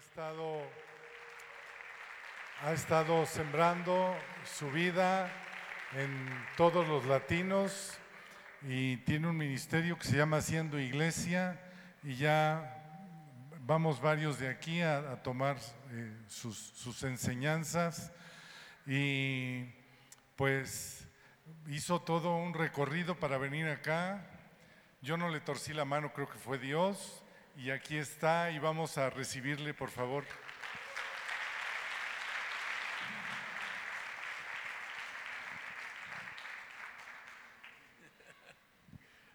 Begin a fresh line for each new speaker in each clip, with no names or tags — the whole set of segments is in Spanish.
estado, ha estado sembrando su vida en todos los latinos y tiene un ministerio que se llama Haciendo Iglesia y ya vamos varios de aquí a, tomar eh, sus enseñanzas y pues hizo todo un recorrido para venir acá. Yo no le torcí la mano, creo que fue Dios. Y aquí está y vamos a recibirle, por favor.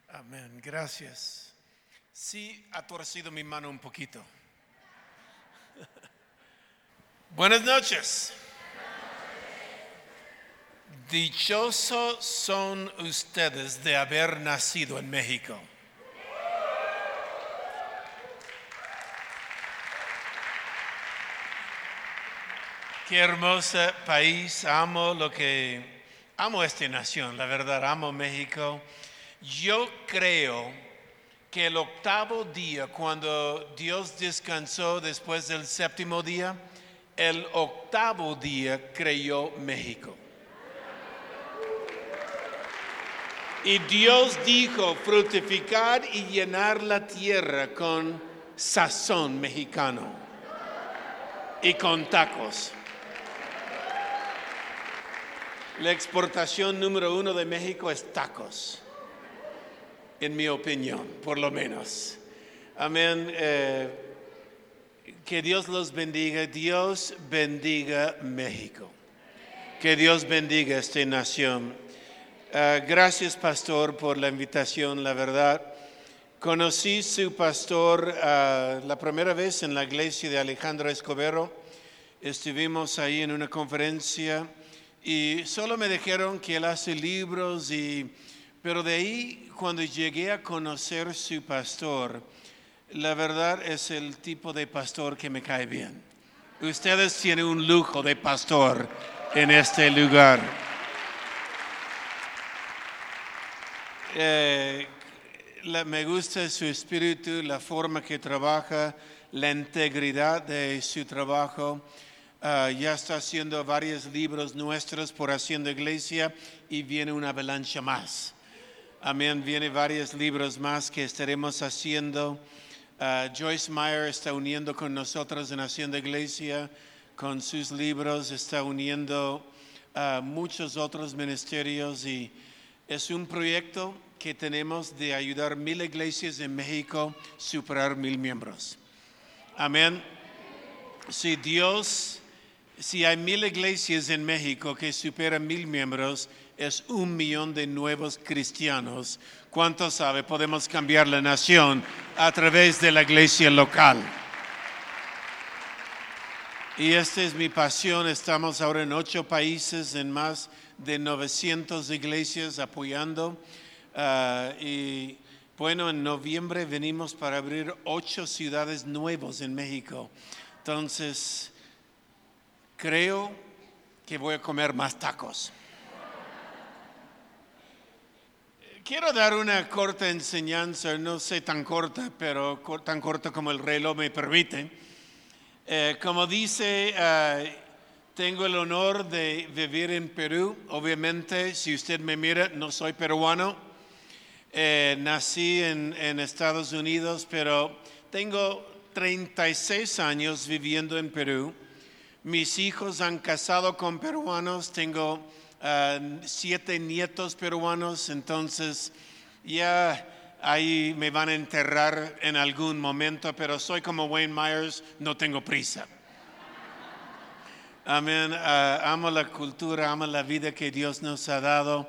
Amén, gracias. Sí, ha torcido mi mano un poquito. Buenas noches. Dichosos son ustedes de haber nacido en México. Qué hermoso país, amo lo que, amo esta nación, la verdad, amo México. Yo creo que el octavo día, cuando Dios descansó después del séptimo día, el octavo día creyó México. Y Dios dijo, fructificar y llenar la tierra con sazón mexicano y con tacos. La exportación número uno de México es tacos, en mi opinión, por lo menos. Amén. Eh, que Dios los bendiga. Dios bendiga México. Que Dios bendiga esta nación. Uh, gracias, pastor, por la invitación. La verdad, conocí su pastor uh, la primera vez en la iglesia de Alejandro Escobedo. Estuvimos ahí en una conferencia y solo me dijeron que él hace libros y pero de ahí cuando llegué a conocer su pastor la verdad es el tipo de pastor que me cae bien. Ustedes tienen un lujo de pastor en este lugar. Eh, la, me gusta su espíritu la forma que trabaja la integridad de su trabajo Uh, ya está haciendo varios libros nuestros por Haciendo Iglesia y viene una avalancha más. Amén, viene varios libros más que estaremos haciendo. Uh, Joyce Meyer está uniendo con nosotros en Haciendo Iglesia, con sus libros, está uniendo uh, muchos otros ministerios y es un proyecto que tenemos de ayudar mil iglesias en México a superar mil miembros. Amén. Si Dios si hay mil iglesias en México que superan mil miembros, es un millón de nuevos cristianos. ¿Cuánto sabe? Podemos cambiar la nación a través de la iglesia local. Y esta es mi pasión. Estamos ahora en ocho países, en más de 900 iglesias apoyando. Uh, y bueno, en noviembre venimos para abrir ocho ciudades nuevas en México. Entonces, creo que voy a comer más tacos. Quiero dar una corta enseñanza, no sé tan corta, pero tan corta como el reloj me permite. Eh, como dice, uh, tengo el honor de vivir en Perú. Obviamente, si usted me mira, no soy peruano. Eh, nací en, en Estados Unidos, pero tengo 36 años viviendo en Perú. Mis hijos han casado con peruanos, tengo uh, siete nietos peruanos, entonces ya ahí me van a enterrar en algún momento, pero soy como Wayne Myers, no tengo prisa. Amén. Uh, amo la cultura, amo la vida que Dios nos ha dado.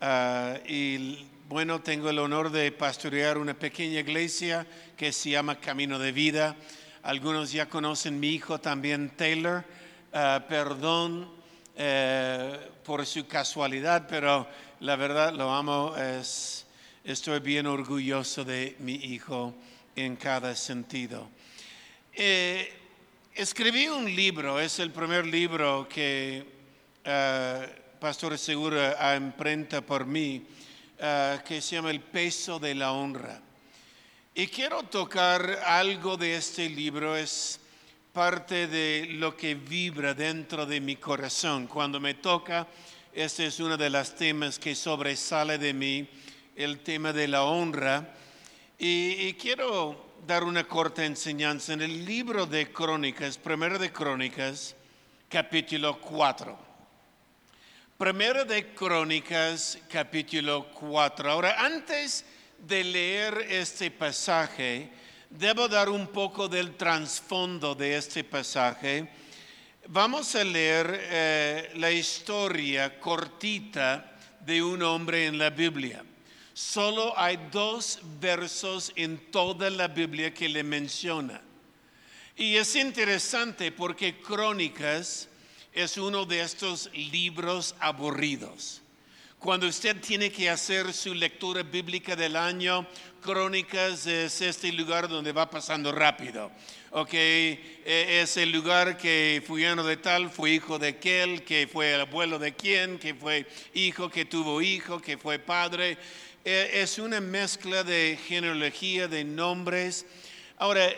Uh, y bueno, tengo el honor de pastorear una pequeña iglesia que se llama Camino de Vida. Algunos ya conocen mi hijo también, Taylor. Uh, perdón eh, por su casualidad, pero la verdad lo amo. Es, estoy bien orgulloso de mi hijo en cada sentido. Eh, escribí un libro, es el primer libro que uh, Pastor Segura imprenta por mí, uh, que se llama El peso de la honra. Y quiero tocar algo de este libro, es parte de lo que vibra dentro de mi corazón. Cuando me toca, este es uno de los temas que sobresale de mí, el tema de la honra. Y, quiero dar una corta enseñanza en el libro de Crónicas, primero de Crónicas, capítulo 4. Primero de Crónicas, capítulo 4. Ahora, antes de leer este pasaje, debo dar un poco del trasfondo de este pasaje. Vamos a leer eh, la historia cortita de un hombre en la Biblia. Solo hay dos versos en toda la Biblia que le menciona. Y es interesante porque Crónicas es uno de estos libros aburridos. Cuando usted tiene que hacer su lectura bíblica del año, Crónicas es este lugar donde va pasando rápido. Ok, e, es el lugar que fulano de tal fue hijo de aquel, que fue el abuelo de quién, que fue hijo, que tuvo hijo, que fue padre. E, es una mezcla de genealogía, de nombres. Ahora,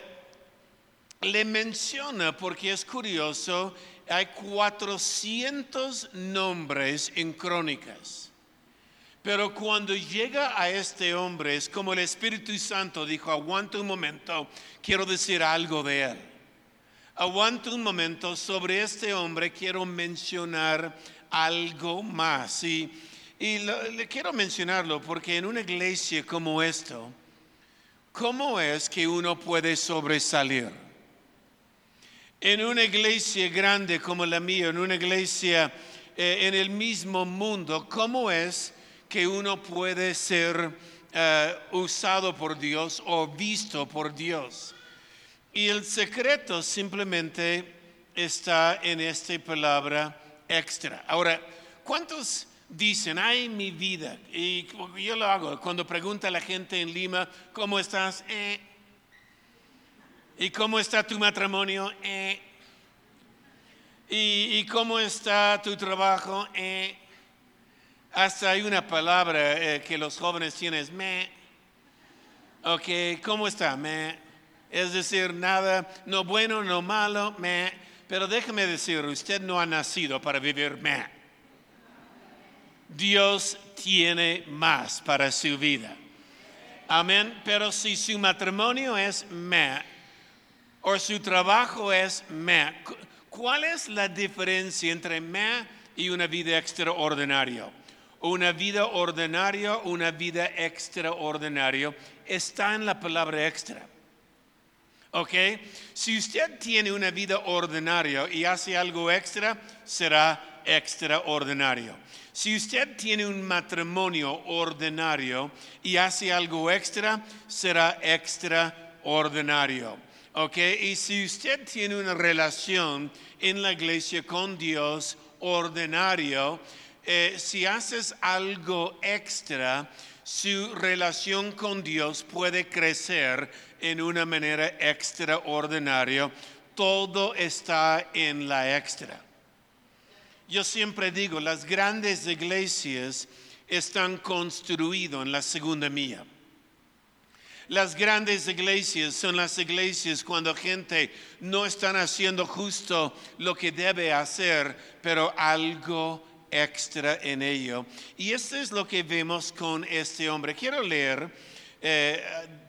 le menciona porque es curioso, hay 400 nombres en Crónicas. Pero cuando llega a este hombre, es como el Espíritu Santo dijo, aguanta un momento, quiero decir algo de él. Aguanta un momento, sobre este hombre quiero mencionar algo más. Y, le quiero mencionarlo porque en una iglesia como esto, ¿cómo es que uno puede sobresalir? En una iglesia grande como la mía, en una iglesia eh, en el mismo mundo, ¿cómo es que uno puede ser eh, usado por Dios o visto por Dios. Y el secreto simplemente está en esta palabra extra. Ahora, ¿cuántos dicen, ay, mi vida? Y yo lo hago cuando pregunta a la gente en Lima, ¿cómo estás? Eh. ¿Y cómo está tu matrimonio? Eh. ¿Y, ¿Y, cómo está tu trabajo? Eh. Hasta hay una palabra eh, que los jóvenes tienen, es me. Ok, ¿cómo está? Me. Es decir, nada, no bueno, no malo, me. Pero déjeme decir, usted no ha nacido para vivir me. Dios tiene más para su vida. Amén. Pero si su matrimonio es me, o su trabajo es me, ¿cuál es la diferencia entre me y una vida extraordinaria? Una vida ordinaria, una vida extraordinaria, está en la palabra extra. ¿Ok? Si usted tiene una vida ordinaria y hace algo extra, será extraordinario. Si usted tiene un matrimonio ordinario y hace algo extra, será extraordinario. ¿Ok? Y si usted tiene una relación en la iglesia con Dios ordinario, eh, si haces algo extra, su relación con Dios puede crecer en una manera extraordinaria. Todo está en la extra. Yo siempre digo, las grandes iglesias están construidas en la segunda mía. Las grandes iglesias son las iglesias cuando gente no está haciendo justo lo que debe hacer, pero algo extra en ello. Y esto es lo que vemos con este hombre. Quiero leer eh,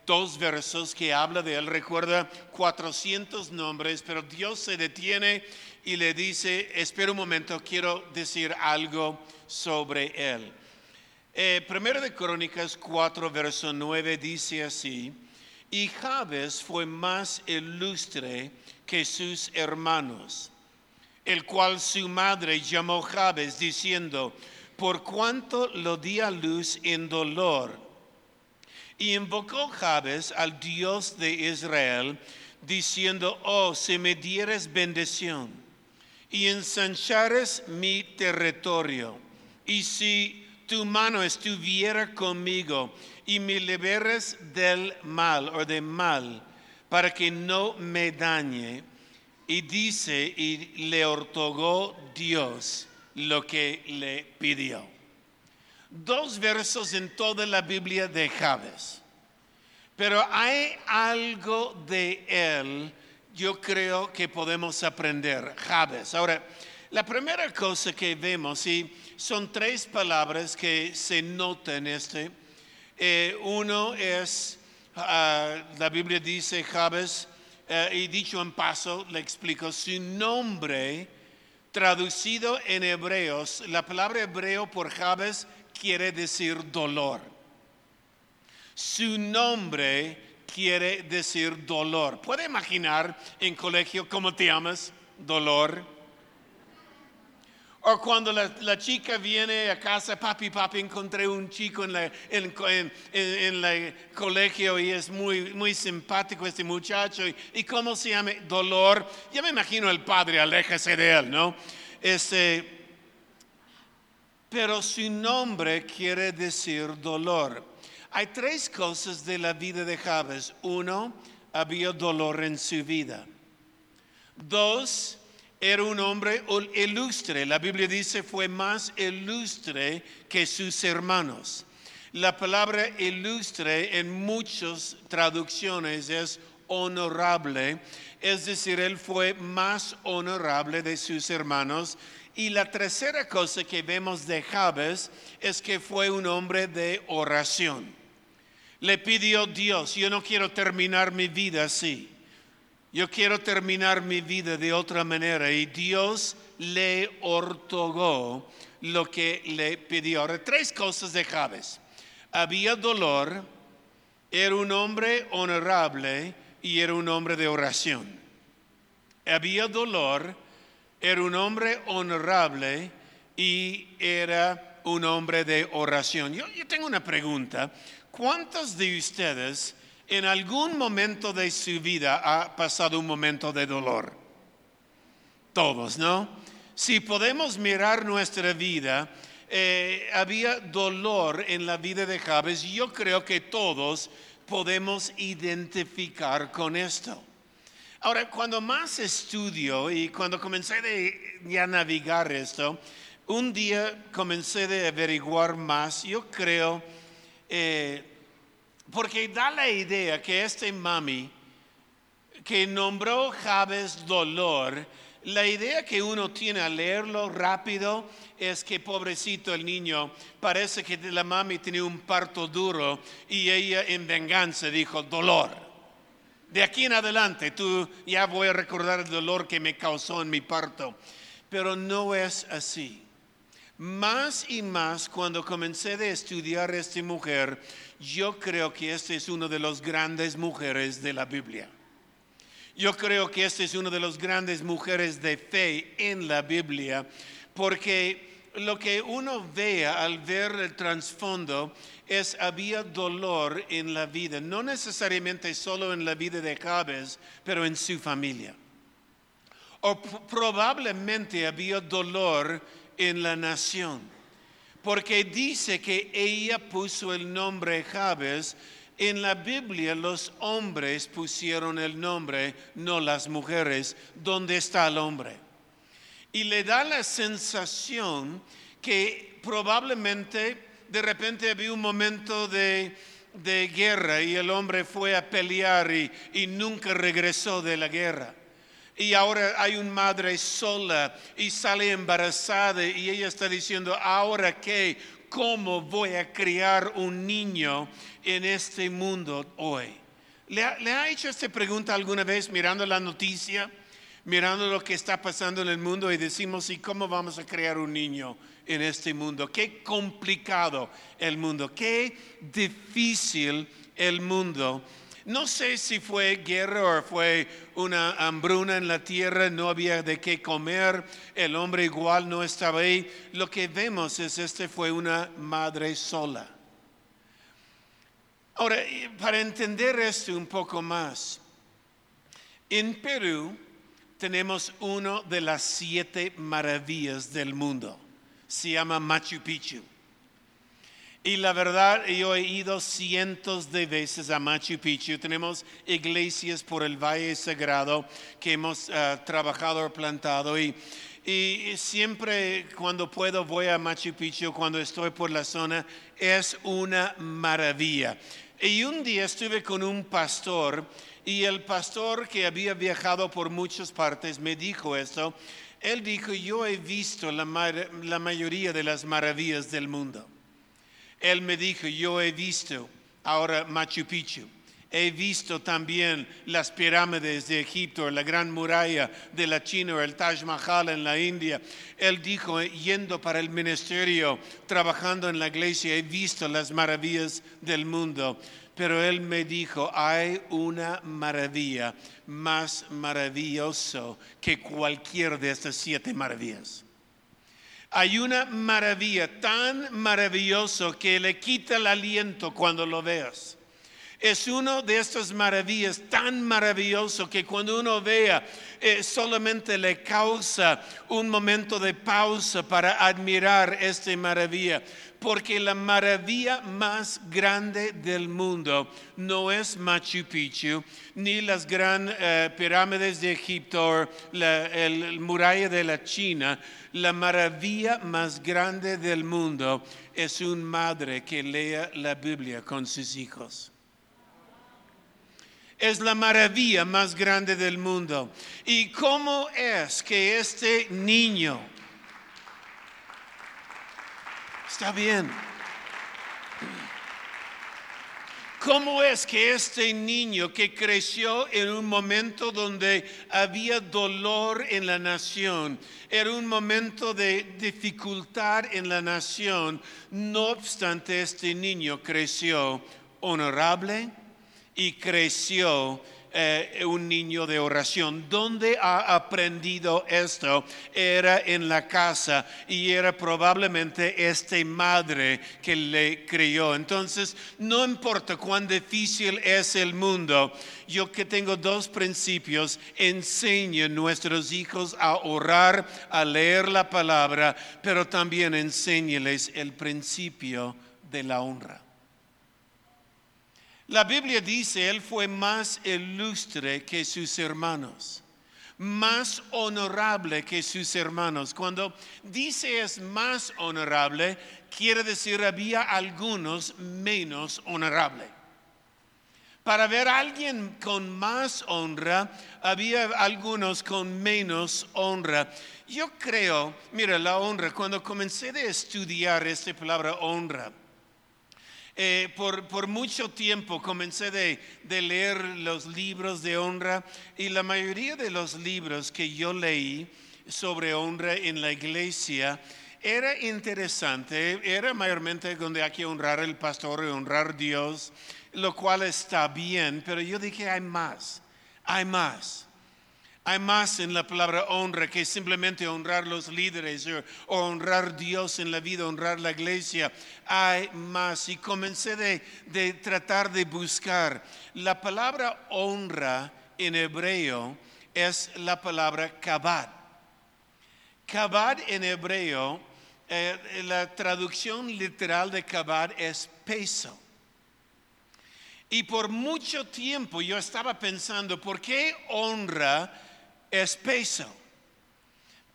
dos versos que habla de él. Recuerda 400 nombres, pero Dios se detiene y le dice, espera un momento, quiero decir algo sobre él. Eh, primero de Crónicas 4, verso 9 dice así, y Jabes fue más ilustre que sus hermanos el cual su madre llamó Jabes, diciendo, por cuanto lo di a luz en dolor. Y invocó Jabes al Dios de Israel, diciendo, oh, si me dieres bendición y ensanchares mi territorio, y si tu mano estuviera conmigo y me liberes del mal o de mal, para que no me dañe, y dice, y le otorgó Dios lo que le pidió. Dos versos en toda la Biblia de Jabes. Pero hay algo de él yo creo que podemos aprender. Jabes. Ahora, la primera cosa que vemos, y son tres palabras que se notan en este. Eh, uno es, ah, la Biblia dice Jabes, eh, y dicho en paso, le explico, su nombre traducido en hebreos, la palabra hebreo por Jabes quiere decir dolor. Su nombre quiere decir dolor. ¿Puede imaginar en colegio cómo te llamas? Dolor. O cuando la, chica viene a casa, papi, papi, encontré un chico en el en, colegio y es muy, muy simpático este muchacho. ¿Y, cómo se llama? Dolor. Ya me imagino el padre, aléjese de él, ¿no? Este, pero su nombre quiere decir dolor. Hay tres cosas de la vida de Jabes. Uno, había dolor en su vida. Dos, era un hombre ilustre. La Biblia dice fue más ilustre que sus hermanos. La palabra ilustre en muchas traducciones es honorable, es decir, él fue más honorable de sus hermanos. Y la tercera cosa que vemos de Jabes es que fue un hombre de oración. Le pidió Dios, yo no quiero terminar mi vida así. Yo quiero terminar mi vida de otra manera y Dios le ortogó lo que le pidió. Ahora, tres cosas de Jabes. Había dolor, era un hombre honorable y era un hombre de oración. Había dolor, era un hombre honorable y era un hombre de oración. Yo, yo tengo una pregunta. ¿Cuántos de ustedes en algún momento de su vida ha pasado un momento de dolor. Todos, ¿no? Si podemos mirar nuestra vida, eh, había dolor en la vida de Jabes. Yo creo que todos podemos identificar con esto. Ahora, cuando más estudio y cuando comencé a navegar esto, un día comencé de averiguar más. Yo creo eh, porque da la idea que este mami que nombró Jabes dolor, la idea que uno tiene al leerlo rápido es que pobrecito el niño, parece que la mami tenía un parto duro y ella en venganza dijo dolor. De aquí en adelante tú ya voy a recordar el dolor que me causó en mi parto. Pero no es así. Más y más cuando comencé a estudiar a esta mujer, yo creo que esta es una de las grandes mujeres de la Biblia. Yo creo que esta es una de las grandes mujeres de fe en la Biblia, porque lo que uno ve al ver el trasfondo es había dolor en la vida, no necesariamente solo en la vida de Jabes, pero en su familia. O probablemente había dolor en la nación. Porque dice que ella puso el nombre Jabes. En la Biblia los hombres pusieron el nombre, no las mujeres. ¿Dónde está el hombre? Y le da la sensación que probablemente de repente había un momento de, guerra y el hombre fue a pelear y nunca regresó de la guerra y ahora hay una madre sola y sale embarazada y ella está diciendo, ahora qué, ¿cómo voy a criar un niño en este mundo hoy? ¿Le ha, hecho esta pregunta alguna vez mirando la noticia, mirando lo que está pasando en el mundo y decimos, ¿y cómo vamos a crear un niño en este mundo? Qué complicado el mundo, qué difícil el mundo no sé si fue guerra o fue una hambruna en la tierra, no había de qué comer, el hombre igual no estaba ahí. Lo que vemos es este fue una madre sola. Ahora, para entender esto un poco más, en Perú tenemos una de las siete maravillas del mundo. Se llama Machu Picchu. Y la verdad, yo he ido cientos de veces a Machu Picchu. Tenemos iglesias por el Valle Sagrado que hemos uh, trabajado, plantado. Y, y siempre cuando puedo voy a Machu Picchu, cuando estoy por la zona, es una maravilla. Y un día estuve con un pastor Y el pastor que había viajado por muchas partes me dijo esto. Él dijo, yo he visto la, la mayoría de las maravillas del mundo. Él me dijo, yo he visto ahora Machu Picchu. He visto también las pirámides de Egipto, la gran muralla de la China, el Taj Mahal en la India. Él dijo, yendo para el ministerio, trabajando en la iglesia, he visto las maravillas del mundo. Pero él me dijo, hay una maravilla más maravillosa que cualquier de estas siete maravillas. Hay una maravilla tan maravillosa que le quita el aliento cuando lo veas. Es uno de estas maravillas tan maravilloso que cuando uno vea eh, solamente le causa un momento de pausa para admirar esta maravilla. Porque la maravilla más grande del mundo no es Machu Picchu, ni las grandes pirámides de Egipto, o la el muralla de la China. La maravilla más grande del mundo es una madre que lea la Biblia con sus hijos es la maravilla más grande del mundo. ¿Y cómo es que este niño está bien? ¿Cómo es que este niño que creció en un momento donde había dolor en la nación, era un momento de dificultad en la nación, no obstante este niño creció honorable, y creció eh, un niño de oración. ¿Dónde ha aprendido esto? Era en la casa y era probablemente esta madre que le crió. Entonces, no importa cuán difícil es el mundo, yo que tengo dos principios, enseñe a nuestros hijos a orar, a leer la palabra, pero también enséñeles el principio de la honra. La Biblia dice, Él fue más ilustre que sus hermanos, más honorable que sus hermanos. Cuando dice es más honorable, quiere decir había algunos menos honorable. Para ver a alguien con más honra, había algunos con menos honra. Yo creo, mira, la honra, cuando comencé a estudiar esta palabra honra, eh, por, por, mucho tiempo comencé de, de, leer los libros de honra y la mayoría de los libros que yo leí sobre honra en la iglesia era interesante, era mayormente donde hay que honrar al pastor y honrar a Dios, lo cual está bien, pero yo dije, hay más, hay más. Hay más en la palabra honra que simplemente honrar los líderes o, honrar Dios en la vida, honrar la iglesia. Hay más. Y comencé de, de tratar de buscar. La palabra honra en hebreo es la palabra kabad. Kabad en hebreo, eh, la traducción literal de kabad es peso. Y por mucho tiempo yo estaba pensando, ¿por qué honra es peso?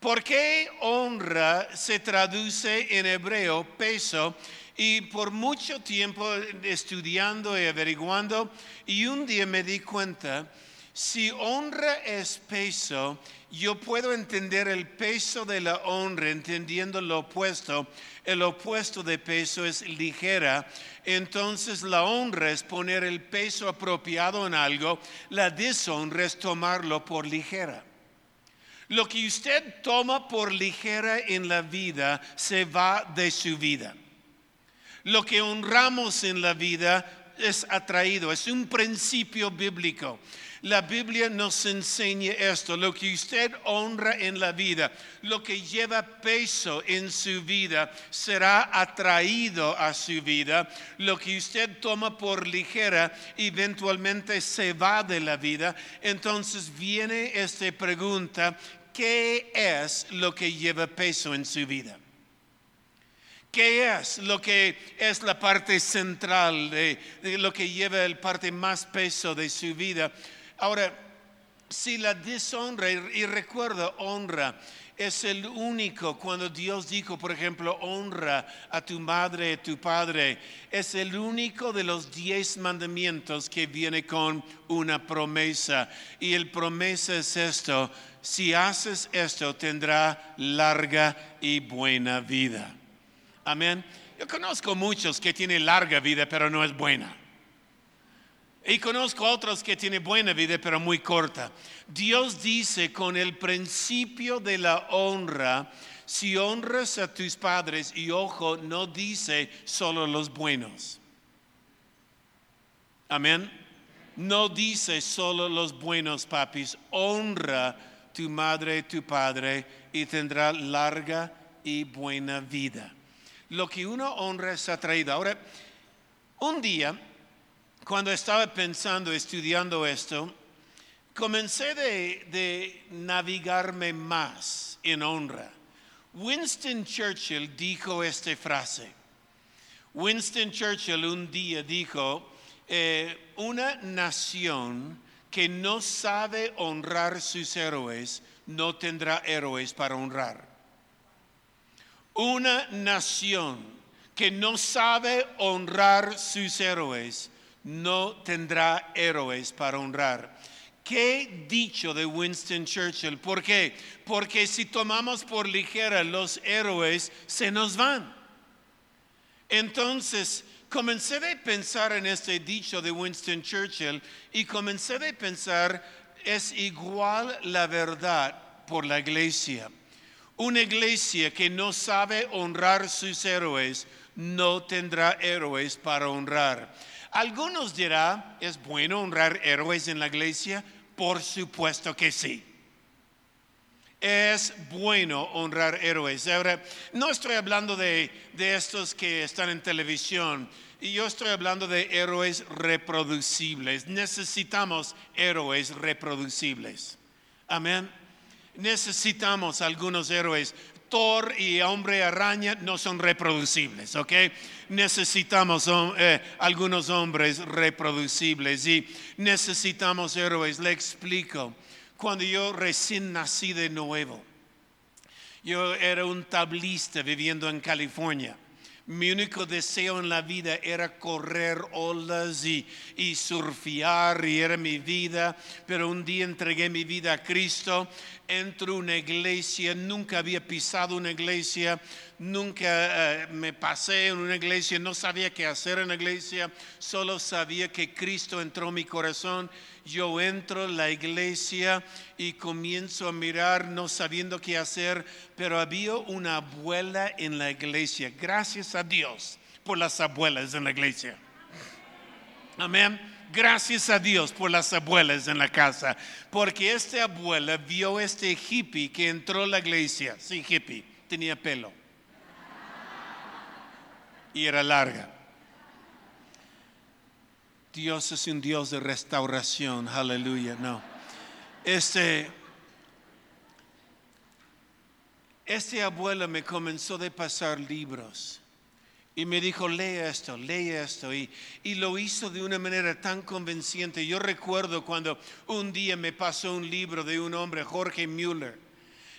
¿Por qué honra se traduce en hebreo peso? Y por mucho tiempo estudiando y averiguando, y un día me di cuenta, si honra es peso, yo puedo entender el peso de la honra entendiendo lo opuesto. El opuesto de peso es ligera. Entonces la honra es poner el peso apropiado en algo. La deshonra es tomarlo por ligera. Lo que usted toma por ligera en la vida se va de su vida. Lo que honramos en la vida es atraído, es un principio bíblico. La Biblia nos enseña esto, lo que usted honra en la vida, lo que lleva peso en su vida, será atraído a su vida. Lo que usted toma por ligera, eventualmente se va de la vida. Entonces viene esta pregunta, ¿qué es lo que lleva peso en su vida? ¿Qué es lo que es la parte central de, lo que lleva el parte más peso de su vida? Ahora, si la deshonra, y, y recuerda, honra es el único, cuando Dios dijo, por ejemplo, honra a tu madre, a tu padre, es el único de los diez mandamientos que viene con una promesa. Y el promesa es esto, si haces esto tendrá larga y buena vida. Amén. Yo conozco muchos que tienen larga vida, pero no es buena. Y conozco otros que tienen buena vida, pero muy corta. Dios dice con el principio de la honra, si honras a tus padres, y ojo, no dice solo los buenos. Amén. No dice solo los buenos papis. Honra tu madre, tu padre, y tendrá larga y buena vida. Lo que uno honra es atraído. Ahora, un día cuando estaba pensando, estudiando esto, comencé de, navegarme más en honra. Winston Churchill dijo esta frase. Winston Churchill un día dijo, eh, una nación que no sabe honrar sus héroes no tendrá héroes para honrar. Una nación que no sabe honrar sus héroes no tendrá héroes para honrar. Qué dicho de Winston Churchill. ¿Por qué? Porque si tomamos por ligera los héroes, se nos van. Entonces, comencé a pensar en este dicho de Winston Churchill y comencé a pensar, es igual la verdad por la iglesia. Una iglesia que no sabe honrar sus héroes, no tendrá héroes para honrar. Algunos dirán, ¿es bueno honrar héroes en la iglesia? Por supuesto que sí. Es bueno honrar héroes. Ahora, no estoy hablando de, de estos que están en televisión, yo estoy hablando de héroes reproducibles. Necesitamos héroes reproducibles. Amén. Necesitamos algunos héroes Thor y Hombre Araña no son reproducibles, ¿ok? Necesitamos eh, algunos hombres reproducibles y necesitamos héroes. Le explico. Cuando yo recién nací de nuevo, yo era un tablista viviendo en California. Mi único deseo en la vida era correr olas y, y, surfear y era mi vida, pero un día entregué mi vida a Cristo, entro a una iglesia, nunca había pisado una iglesia, nunca eh, me pasé en una iglesia, no sabía qué hacer en la iglesia, solo sabía que Cristo entró en mi corazón yo entro en la iglesia y comienzo a mirar no sabiendo qué hacer, pero había una abuela en la iglesia. Gracias a Dios por las abuelas en la iglesia. Amén. Gracias a Dios por las abuelas en la casa, porque esta abuela vio este hippie que entró a la iglesia. Sí, hippie, tenía pelo. Y era larga. Dios es un Dios de restauración, aleluya, no. Este, este abuelo me comenzó de pasar libros y me dijo, lee esto, lee esto. Y, y, lo hizo de una manera tan convenciente. Yo recuerdo cuando un día me pasó un libro de un hombre, Jorge Müller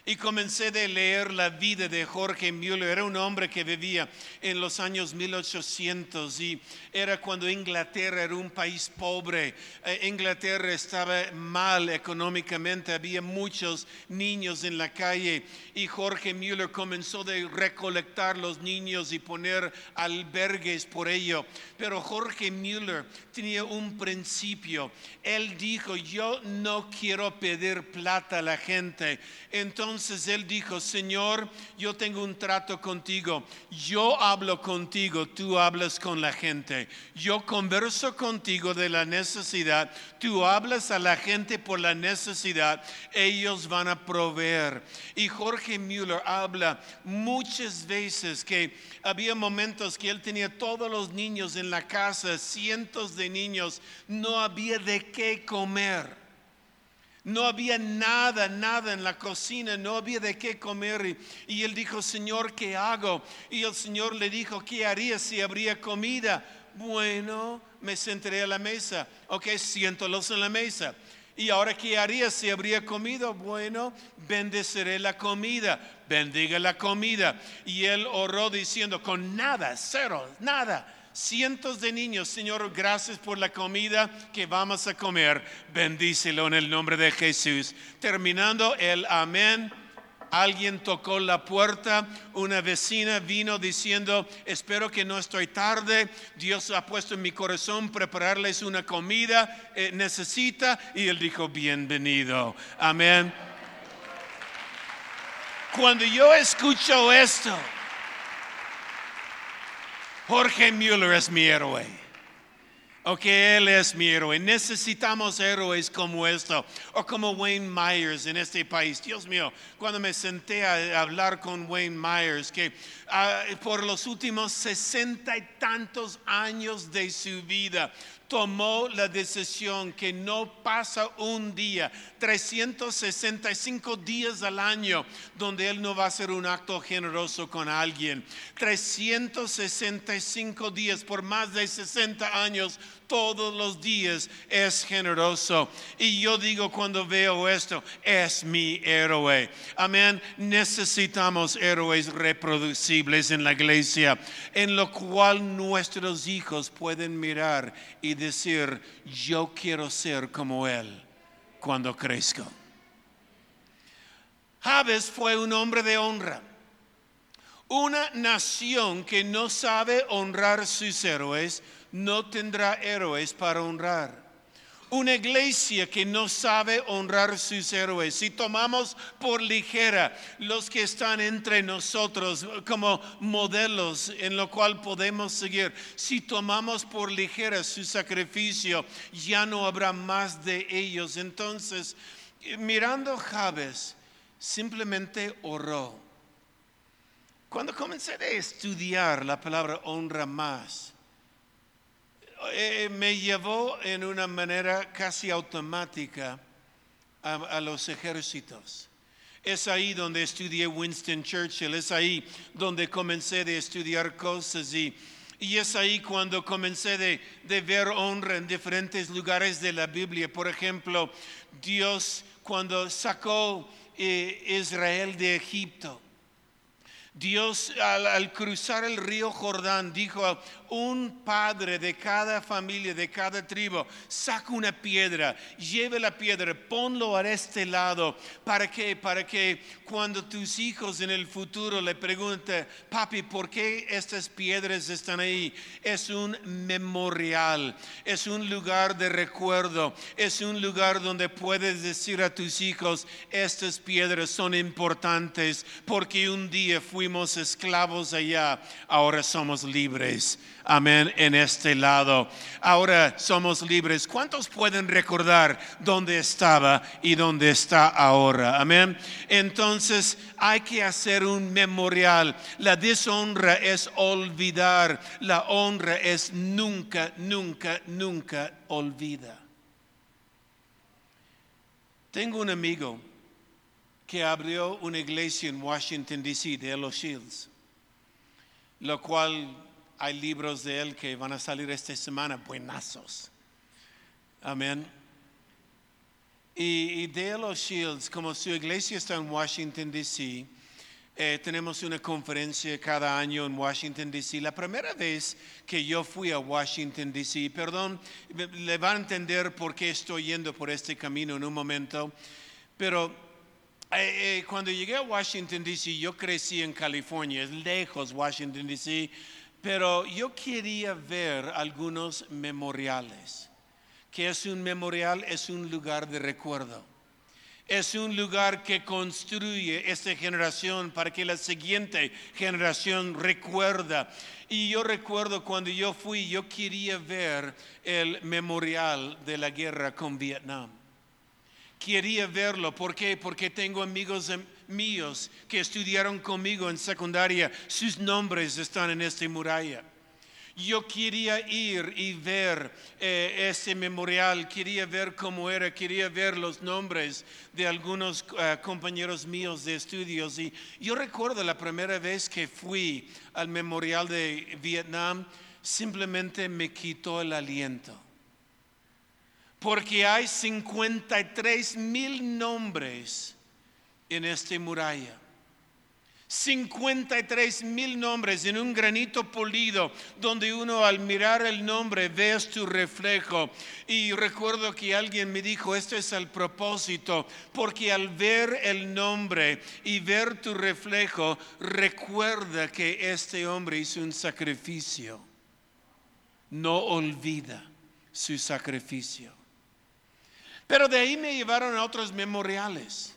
y comencé a leer la vida de Jorge Müller. Era un hombre que vivía en los años 1800 y era cuando Inglaterra era un país pobre. Eh, Inglaterra estaba mal económicamente, había muchos niños en la calle y Jorge Müller comenzó a recolectar los niños y poner albergues por ello. Pero Jorge Müller tenía un principio. Él dijo, yo no quiero pedir plata a la gente. Entonces, entonces él dijo, Señor, yo tengo un trato contigo. Yo hablo contigo, tú hablas con la gente. Yo converso contigo de la necesidad, tú hablas a la gente por la necesidad, ellos van a proveer. Y Jorge Müller habla muchas veces que había momentos que él tenía todos los niños en la casa, cientos de niños, no había de qué comer. No había nada, nada en la cocina, no había de qué comer. Y, él dijo, Señor, ¿qué hago? Y el Señor le dijo, ¿qué haría si habría comida? Bueno, me sentaré a la mesa. Ok, siéntalos en la mesa. ¿Y ahora qué haría si habría comido? Bueno, bendeciré la comida, bendiga la comida. Y él oró diciendo, con nada, cero, nada. Cientos de niños, Señor, gracias por la comida que vamos a comer. Bendícelo en el nombre de Jesús. Terminando el amén Alguien tocó la puerta, una vecina vino diciendo, espero que no estoy tarde, Dios ha puesto en mi corazón prepararles una comida, eh, necesita, y él dijo, bienvenido. Amén. Cuando yo escucho esto, Jorge Müller es mi héroe. Ok, Él es mi héroe. Necesitamos héroes como esto, o como Wayne Myers en este país. Dios mío, cuando me senté a hablar con Wayne Myers, que ah, por los últimos sesenta y tantos años de su vida, tomó la decisión que no pasa un día, 365 días al año, donde Él no va a hacer un acto generoso con alguien. 365 días por más de 60 años, todos los días es generoso. Y yo digo cuando veo esto, es mi héroe. Amén. Necesitamos héroes reproducibles en la iglesia, en lo cual nuestros hijos pueden mirar y decir, yo quiero ser como él cuando crezco. Javes fue un hombre de honra. Una nación que no sabe honrar sus héroes no tendrá héroes para honrar. Una iglesia que no sabe honrar sus héroes, si tomamos por ligera los que están entre nosotros como modelos en lo cual podemos seguir, si tomamos por ligera su sacrificio, ya no habrá más de ellos. Entonces, mirando Jabes, simplemente oró. Cuando comencé a estudiar la palabra honra más, eh, me llevó en una manera casi automática a, los ejércitos. Es ahí donde estudié Winston Churchill, es ahí donde comencé a estudiar cosas y, y es ahí cuando comencé de, de, ver honra en diferentes lugares de la Biblia. Por ejemplo, Dios cuando sacó eh, Israel de Egipto. Dios al, cruzar el río Jordán dijo, un padre de cada familia, de cada tribu, saca una piedra, lleve la piedra, ponlo a este lado. ¿Para qué? Para que cuando tus hijos en el futuro le pregunten, papi, ¿por qué estas piedras están ahí? Es un memorial, es un lugar de recuerdo, es un lugar donde puedes decir a tus hijos, estas piedras son importantes porque un día fuimos esclavos allá, ahora somos libres amén, en este lado. Ahora somos libres. ¿Cuántos pueden recordar dónde estaba y dónde está ahora? Amén. Entonces hay que hacer un memorial. La deshonra es olvidar. La honra es nunca, nunca, nunca olvida. Tengo un amigo que abrió una iglesia en Washington, D.C., de los Shields, lo cual hay libros de él que van a salir esta semana, buenazos. Amén. Y, los Shields, como su iglesia está en Washington, D.C., eh, tenemos una conferencia cada año en Washington, D.C. La primera vez que yo fui a Washington, D.C., perdón, le van a entender por qué estoy yendo por este camino en un momento, pero eh, eh, cuando llegué a Washington, D.C., yo crecí en California, es lejos Washington, D.C., pero yo quería ver algunos memoriales. que es un memorial? Es un lugar de recuerdo. Es un lugar que construye esta generación para que la siguiente generación recuerda. Y yo recuerdo cuando yo fui, yo quería ver el memorial de la guerra con Vietnam. Quería verlo. ¿Por qué? Porque tengo amigos míos que estudiaron conmigo en secundaria, sus nombres están en esta muralla. Yo quería ir y ver eh, ese memorial, quería ver cómo era, quería ver los nombres de algunos eh, compañeros míos de estudios. Y yo recuerdo la primera vez que fui al memorial de Vietnam, simplemente me quitó el aliento porque hay 53 mil nombres en esta muralla. 53 mil nombres en un granito polido, donde uno al mirar el nombre ves tu reflejo. Y recuerdo que alguien me dijo, esto es el propósito, porque al ver el nombre y ver tu reflejo, recuerda que este hombre hizo un sacrificio. No olvida su sacrificio. Pero de ahí me llevaron a otros memoriales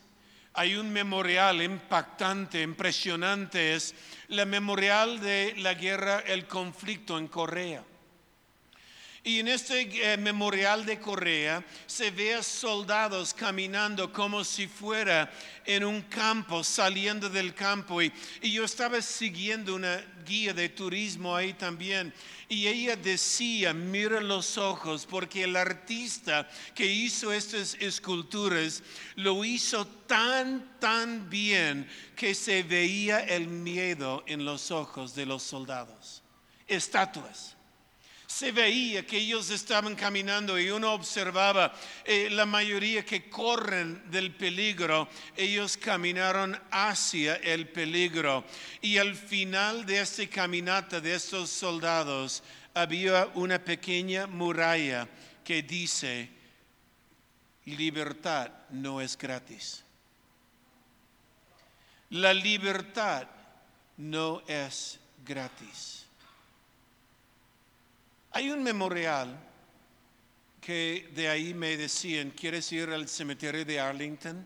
hay un memorial impactante, impresionante, es la memorial de la guerra, el conflicto en Corea. Y en este eh, memorial de Corea se ve a soldados caminando como si fuera en un campo, saliendo del campo. Y, y, yo estaba siguiendo una guía de turismo ahí también. Y ella decía, mira los ojos, porque el artista que hizo estas esculturas lo hizo tan, tan bien que se veía el miedo en los ojos de los soldados. Estatuas se veía que ellos estaban caminando y uno observaba eh, la mayoría que corren del peligro, ellos caminaron hacia el peligro. Y al final de esta caminata de estos soldados había una pequeña muralla que dice, libertad no es gratis. La libertad no es gratis. Hay un memorial que de ahí me decían, ¿quieres ir al cementerio de Arlington?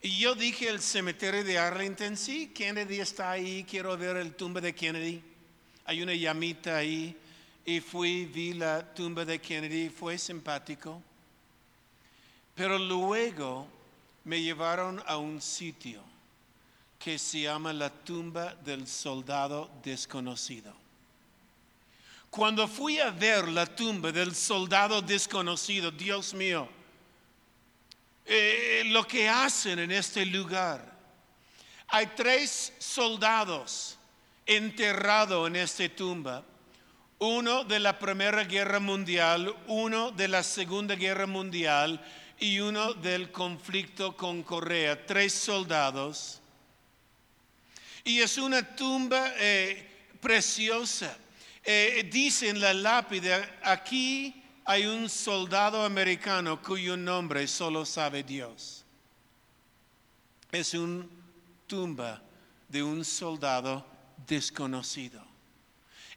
Y yo dije, el cementerio de Arlington, sí, Kennedy está ahí, quiero ver el tumba de Kennedy. Hay una llamita ahí. Y fui, vi la tumba de Kennedy, fue simpático. Pero luego me llevaron a un sitio que se llama la tumba del soldado desconocido. Cuando fui a ver la tumba del soldado desconocido, Dios mío, eh, lo que hacen en este lugar, hay tres soldados enterrados en esta tumba. Uno de la Primera Guerra Mundial, uno de la Segunda Guerra Mundial y uno del conflicto con Corea. Tres soldados. Y es una tumba eh, preciosa eh, dice en la lápida, aquí hay un soldado americano cuyo nombre solo sabe Dios. Es una tumba de un soldado desconocido.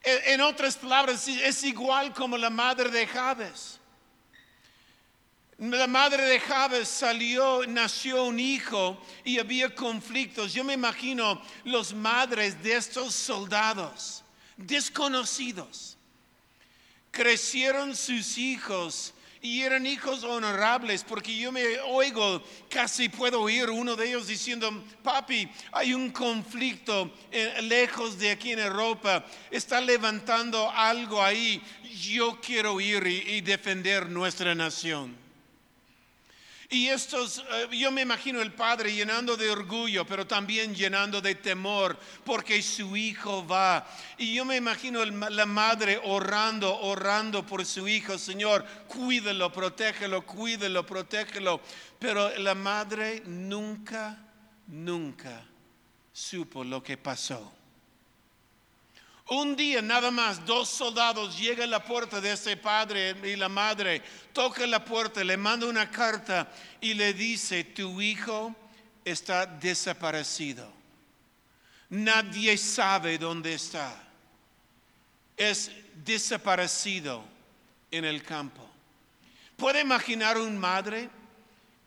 En otras palabras, es igual como la madre de Javes. La madre de Javes salió, nació un hijo y había conflictos. Yo me imagino los madres de estos soldados desconocidos. Crecieron sus hijos y eran hijos honorables, porque yo me oigo, casi puedo oír uno de ellos diciendo, papi, hay un conflicto eh, lejos de aquí en Europa, está levantando algo ahí, yo quiero ir y defender nuestra nación. Y estos, eh, yo me imagino el padre llenando de orgullo, pero también llenando de temor, porque su hijo va. Y yo me imagino la madre orando, orando por su hijo, Señor, cuídelo, protégelo, cuídelo, protégelo. Pero la madre nunca, nunca supo lo que pasó. Un día nada más, dos soldados llegan a la puerta de ese padre y la madre, toca la puerta, le manda una carta y le dice, tu hijo está desaparecido. Nadie sabe dónde está. Es desaparecido en el campo. ¿Puede imaginar un madre?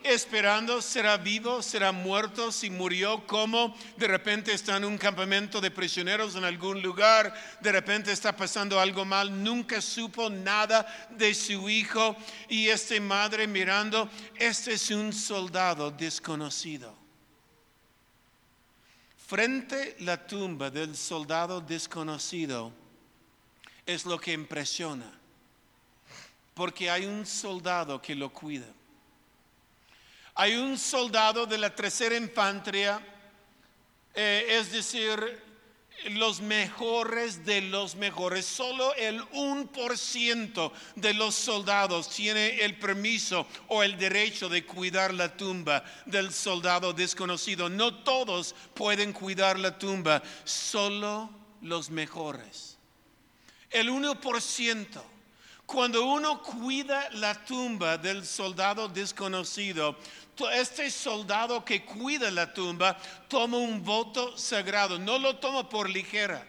Esperando, será vivo, será muerto, si murió, como de repente está en un campamento de prisioneros en algún lugar, de repente está pasando algo mal, nunca supo nada de su hijo y esta madre mirando, este es un soldado desconocido. Frente la tumba del soldado desconocido es lo que impresiona, porque hay un soldado que lo cuida. Hay un soldado de la tercera infantería, eh, es decir, los mejores de los mejores. Solo el 1% de los soldados tiene el permiso o el derecho de cuidar la tumba del soldado desconocido. No todos pueden cuidar la tumba, solo los mejores. El 1%. Cuando uno cuida la tumba del soldado desconocido, este soldado que cuida la tumba toma un voto sagrado, no lo toma por ligera.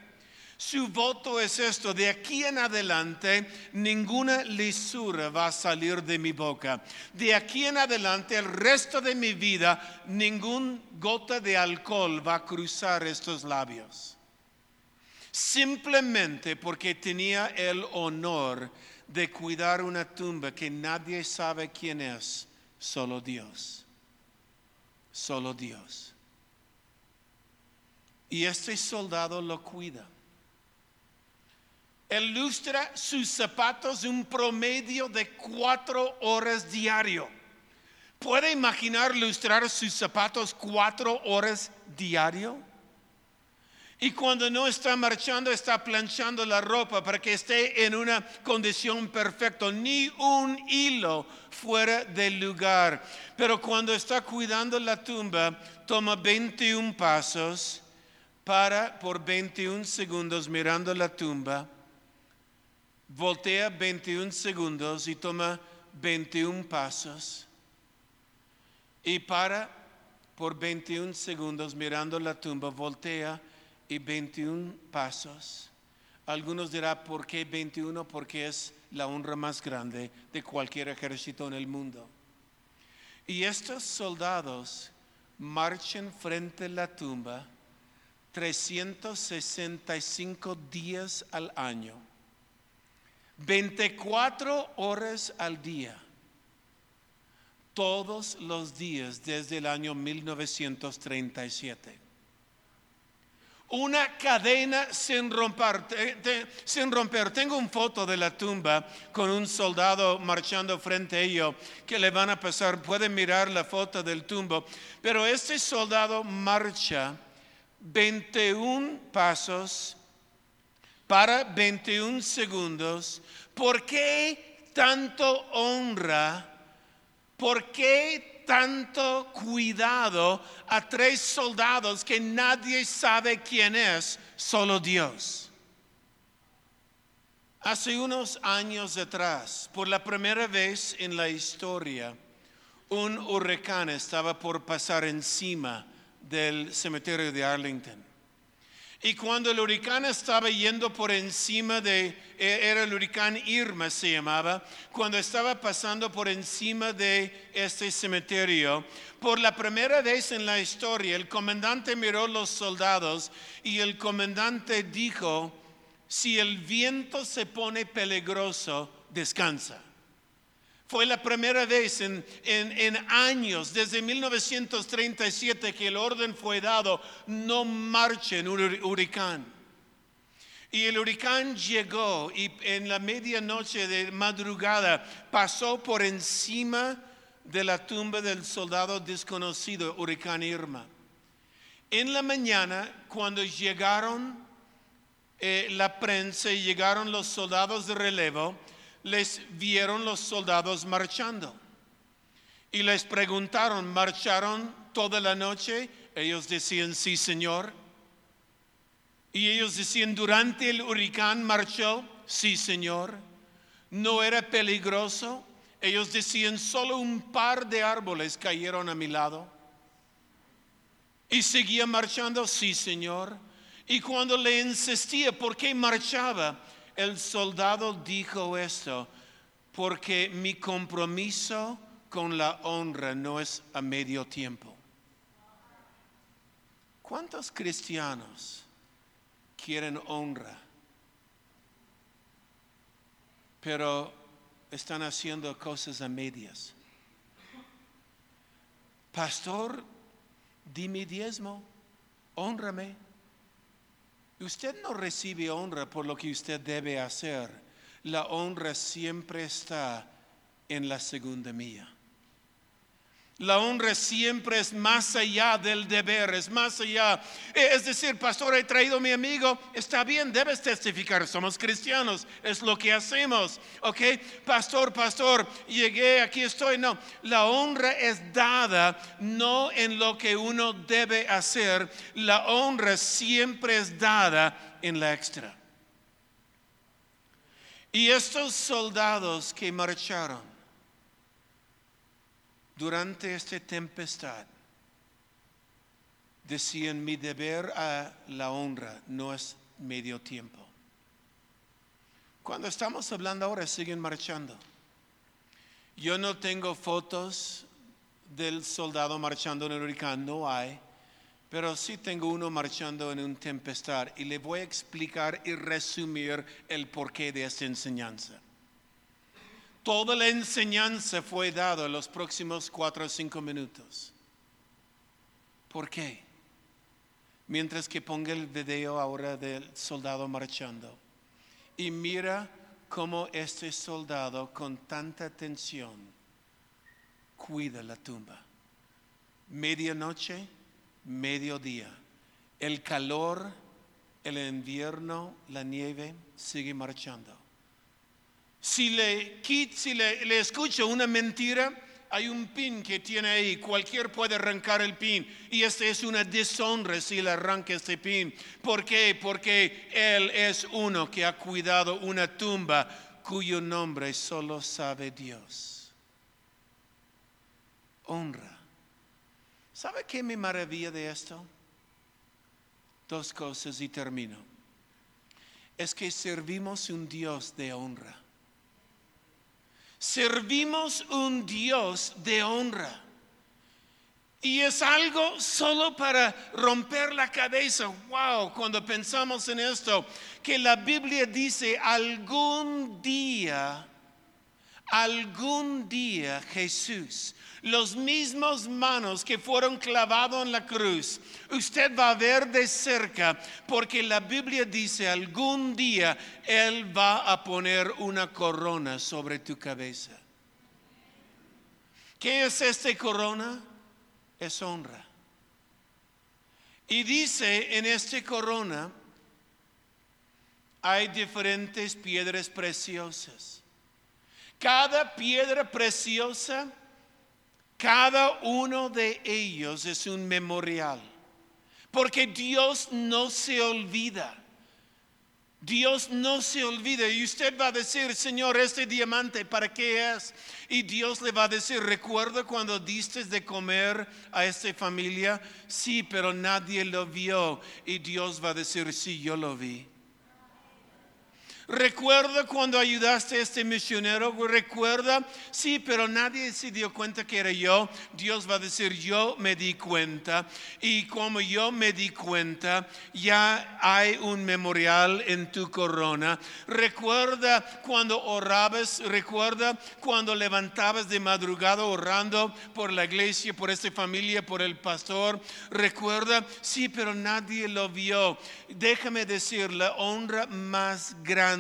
Su voto es esto, de aquí en adelante ninguna lisura va a salir de mi boca. De aquí en adelante el resto de mi vida ningún gota de alcohol va a cruzar estos labios. Simplemente porque tenía el honor de cuidar una tumba que nadie sabe quién es, solo Dios. Solo Dios. Y este soldado lo cuida. Él lustra sus zapatos un promedio de cuatro horas diario. ¿Puede imaginar lustrar sus zapatos cuatro horas diario? Y cuando no está marchando, está planchando la ropa para que esté en una condición perfecta, ni un hilo fuera del lugar. Pero cuando está cuidando la tumba, toma 21 pasos, para por 21 segundos mirando la tumba, voltea 21 segundos y toma 21 pasos, y para por 21 segundos mirando la tumba, voltea y 21 pasos. Algunos dirán, ¿por qué 21? Porque es la honra más grande de cualquier ejército en el mundo. Y estos soldados marchan frente a la tumba 365 días al año, 24 horas al día, todos los días desde el año 1937 una cadena sin romper, sin romper. Tengo una foto de la tumba con un soldado marchando frente a ello que le van a pasar. Pueden mirar la foto del tumbo. Pero este soldado marcha 21 pasos para 21 segundos. ¿Por qué tanto honra? ¿Por qué tanto cuidado a tres soldados que nadie sabe quién es, solo Dios. Hace unos años atrás, por la primera vez en la historia, un huracán estaba por pasar encima del cementerio de Arlington. Y cuando el huracán estaba yendo por encima de, e, era el huracán Irma se llamaba, cuando estaba pasando por encima de este cementerio, por la primera vez en la historia, el comandante miró los soldados y el comandante dijo, si el viento se pone peligroso, descansa. Fue la primera vez en, años, desde 1937, que el orden fue dado, no marchen un huracán. Y el huracán llegó y en la medianoche de madrugada pasó por encima de la tumba del soldado desconocido, huracán Irma. En la mañana, cuando llegaron eh, la prensa y llegaron los soldados de relevo, les vieron los soldados marchando. Y les preguntaron, ¿marcharon toda la noche? Ellos decían, sí, Señor. Y ellos decían, durante el huracán marchó, sí, Señor. No era peligroso. Ellos decían, solo un par de árboles cayeron a mi lado. Y seguía marchando, sí, Señor. Y cuando le insistía por qué marchaba, el soldado dijo esto, porque mi compromiso con la honra no es a medio tiempo. ¿Cuántos cristianos quieren honra? Pero están haciendo cosas a medias. Pastor, di mi diezmo, honrame. Usted no recibe honra por lo que usted debe hacer. La honra siempre está en la segunda mía. La honra siempre es más allá del deber, es más allá. Eh, Es decir, pastor, he traído a mi amigo, está bien, debes testificar, somos cristianos, es lo que hacemos, ¿ok? Pastor, pastor, llegué, aquí estoy. No, la honra es dada no en lo que uno debe hacer, la honra siempre es dada en la extra. Y estos soldados que marcharon, durante esta tempestad decían mi deber a la honra no es medio tiempo. Cuando estamos hablando ahora siguen marchando. Yo no tengo fotos del soldado marchando en el huracán, no hay, pero sí tengo uno marchando en un tempestad y le voy a explicar y resumir el porqué de esta enseñanza. Toda la enseñanza fue dada en los próximos cuatro o cinco minutos. ¿Por qué? Mientras que ponga el video ahora del soldado marchando y mira cómo este soldado con tanta atención cuida la tumba. Medianoche, mediodía, el calor, el invierno, la nieve sigue marchando. Si le, si le, le escucho una mentira, hay un pin que tiene ahí. Cualquier puede arrancar el pin. Y este es una deshonra si le arranca este pin. ¿Por qué? Porque él es uno que ha cuidado una tumba cuyo nombre solo sabe Dios. Honra. ¿Sabe qué me maravilla de esto? Dos cosas y termino. Es que servimos un Dios de honra. Servimos un Dios de honra. Y es algo solo para romper la cabeza. Wow, cuando pensamos en esto, que la Biblia dice algún día, algún día Jesús, los mismos manos que fueron clavados en la cruz, usted va a ver de cerca, porque la Biblia dice algún día Él va a poner una corona sobre tu cabeza. ¿Qué es esta corona? Es honra. Y dice en esta corona hay diferentes piedras preciosas. Cada piedra preciosa, cada uno de ellos es un memorial. Porque Dios no se olvida. Dios no se olvida y usted va a decir, Señor, este diamante, ¿para qué es? Y Dios le va a decir, recuerda cuando diste de comer a esta familia, sí, pero nadie lo vio. Y Dios va a decir, sí, yo lo vi. Recuerda cuando ayudaste a este misionero, recuerda, sí, pero nadie se dio cuenta que era yo. Dios va a decir, yo me di cuenta. Y como yo me di cuenta, ya hay un memorial en tu corona. Recuerda cuando orabas, recuerda cuando levantabas de madrugada orando por la iglesia, por esta familia, por el pastor. Recuerda, sí, pero nadie lo vio. Déjame decir, la honra más grande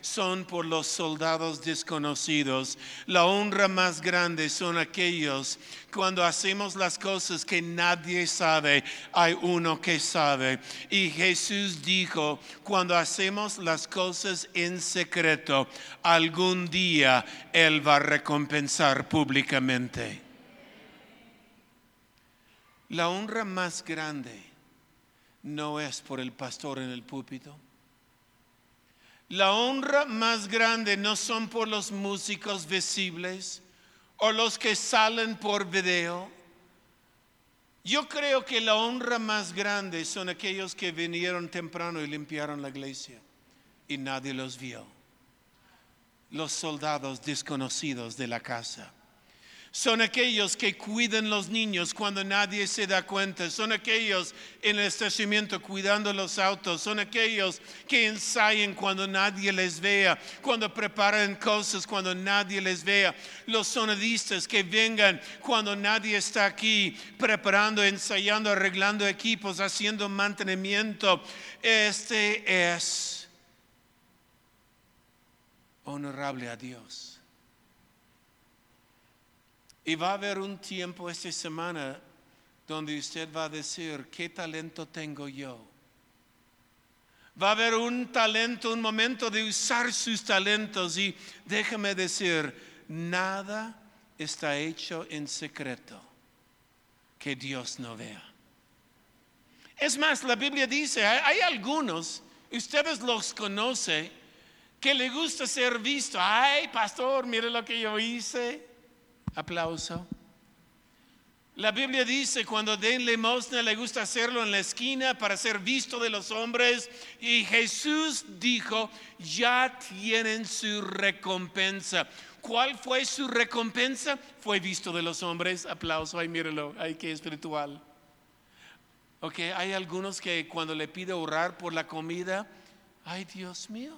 son por los soldados desconocidos. La honra más grande son aquellos cuando hacemos las cosas que nadie sabe, hay uno que sabe. Y Jesús dijo, cuando hacemos las cosas en secreto, algún día Él va a recompensar públicamente. La honra más grande no es por el pastor en el púlpito. La honra más grande no son por los músicos visibles o los que salen por video. Yo creo que la honra más grande son aquellos que vinieron temprano y limpiaron la iglesia y nadie los vio. Los soldados desconocidos de la casa. Son aquellos que cuidan los niños cuando nadie se da cuenta. Son aquellos en el estacionamiento cuidando los autos. Son aquellos que ensayan cuando nadie les vea. Cuando preparan cosas cuando nadie les vea. Los sonidistas que vengan cuando nadie está aquí. Preparando, ensayando, arreglando equipos, haciendo mantenimiento. Este es honorable a Dios. Y va a haber un tiempo esta semana donde usted va a decir, ¿qué talento tengo yo? Va a haber un talento, un momento de usar sus talentos y déjeme decir, nada está hecho en secreto que Dios no vea. Es más, la Biblia dice, hay, hay algunos, ustedes los conocen, que le gusta ser visto. Ay, pastor, mire lo que yo hice. Aplauso. La Biblia dice, cuando den limosna le gusta hacerlo en la esquina para ser visto de los hombres. Y Jesús dijo, ya tienen su recompensa. ¿Cuál fue su recompensa? Fue visto de los hombres. Aplauso, ay, mírelo, ay, qué espiritual. Ok, hay algunos que cuando le pide orar por la comida, ay, Dios mío.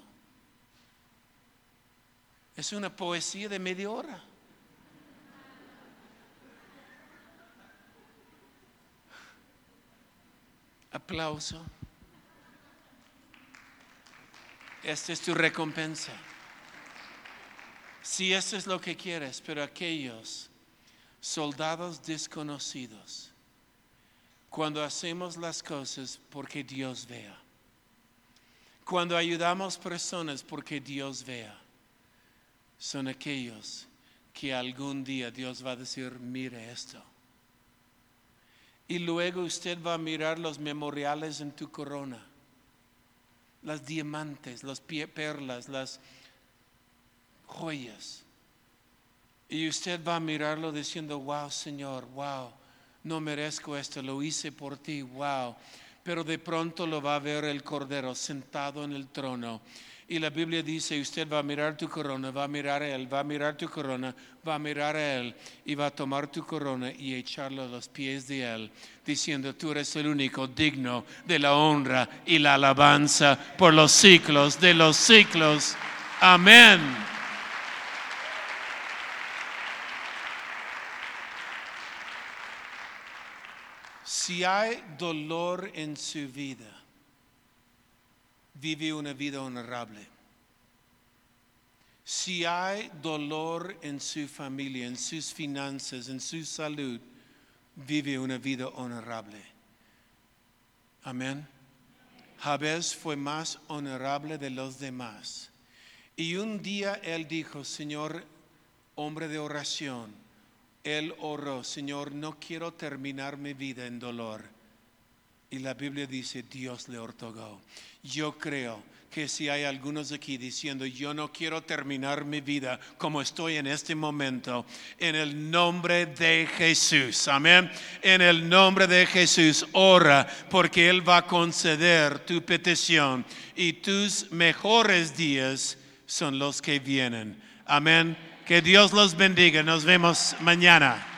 Es una poesía de media hora. Aplauso. Esta es tu recompensa. Si eso es lo que quieres, pero aquellos soldados desconocidos, cuando hacemos las cosas porque Dios vea, cuando ayudamos personas porque Dios vea, son aquellos que algún día Dios va a decir, mire esto. Y luego usted va a mirar los memoriales en tu corona, las diamantes, las perlas, las joyas. Y usted va a mirarlo diciendo, wow Señor, wow, no merezco esto, lo hice por ti, wow. Pero de pronto lo va a ver el Cordero sentado en el trono. Y la Biblia dice, usted va a mirar tu corona, va a mirar a Él, va a mirar tu corona, va a mirar a Él y va a tomar tu corona y echarlo a los pies de Él, diciendo, tú eres el único digno de la honra y la alabanza por los ciclos de los ciclos. Amén. Si hay dolor en su vida, vive una vida honorable. Si hay dolor en su familia, en sus finanzas, en su salud, vive una vida honorable. Amén. Jabez fue más honorable de los demás. Y un día él dijo, Señor, hombre de oración, él oró, Señor, no quiero terminar mi vida en dolor. Y la Biblia dice, Dios le ortogó. Yo creo que si hay algunos aquí diciendo, yo no quiero terminar mi vida como estoy en este momento, en el nombre de Jesús, amén, en el nombre de Jesús, ora porque Él va a conceder tu petición y tus mejores días son los que vienen. Amén. Que Dios los bendiga. Nos vemos mañana.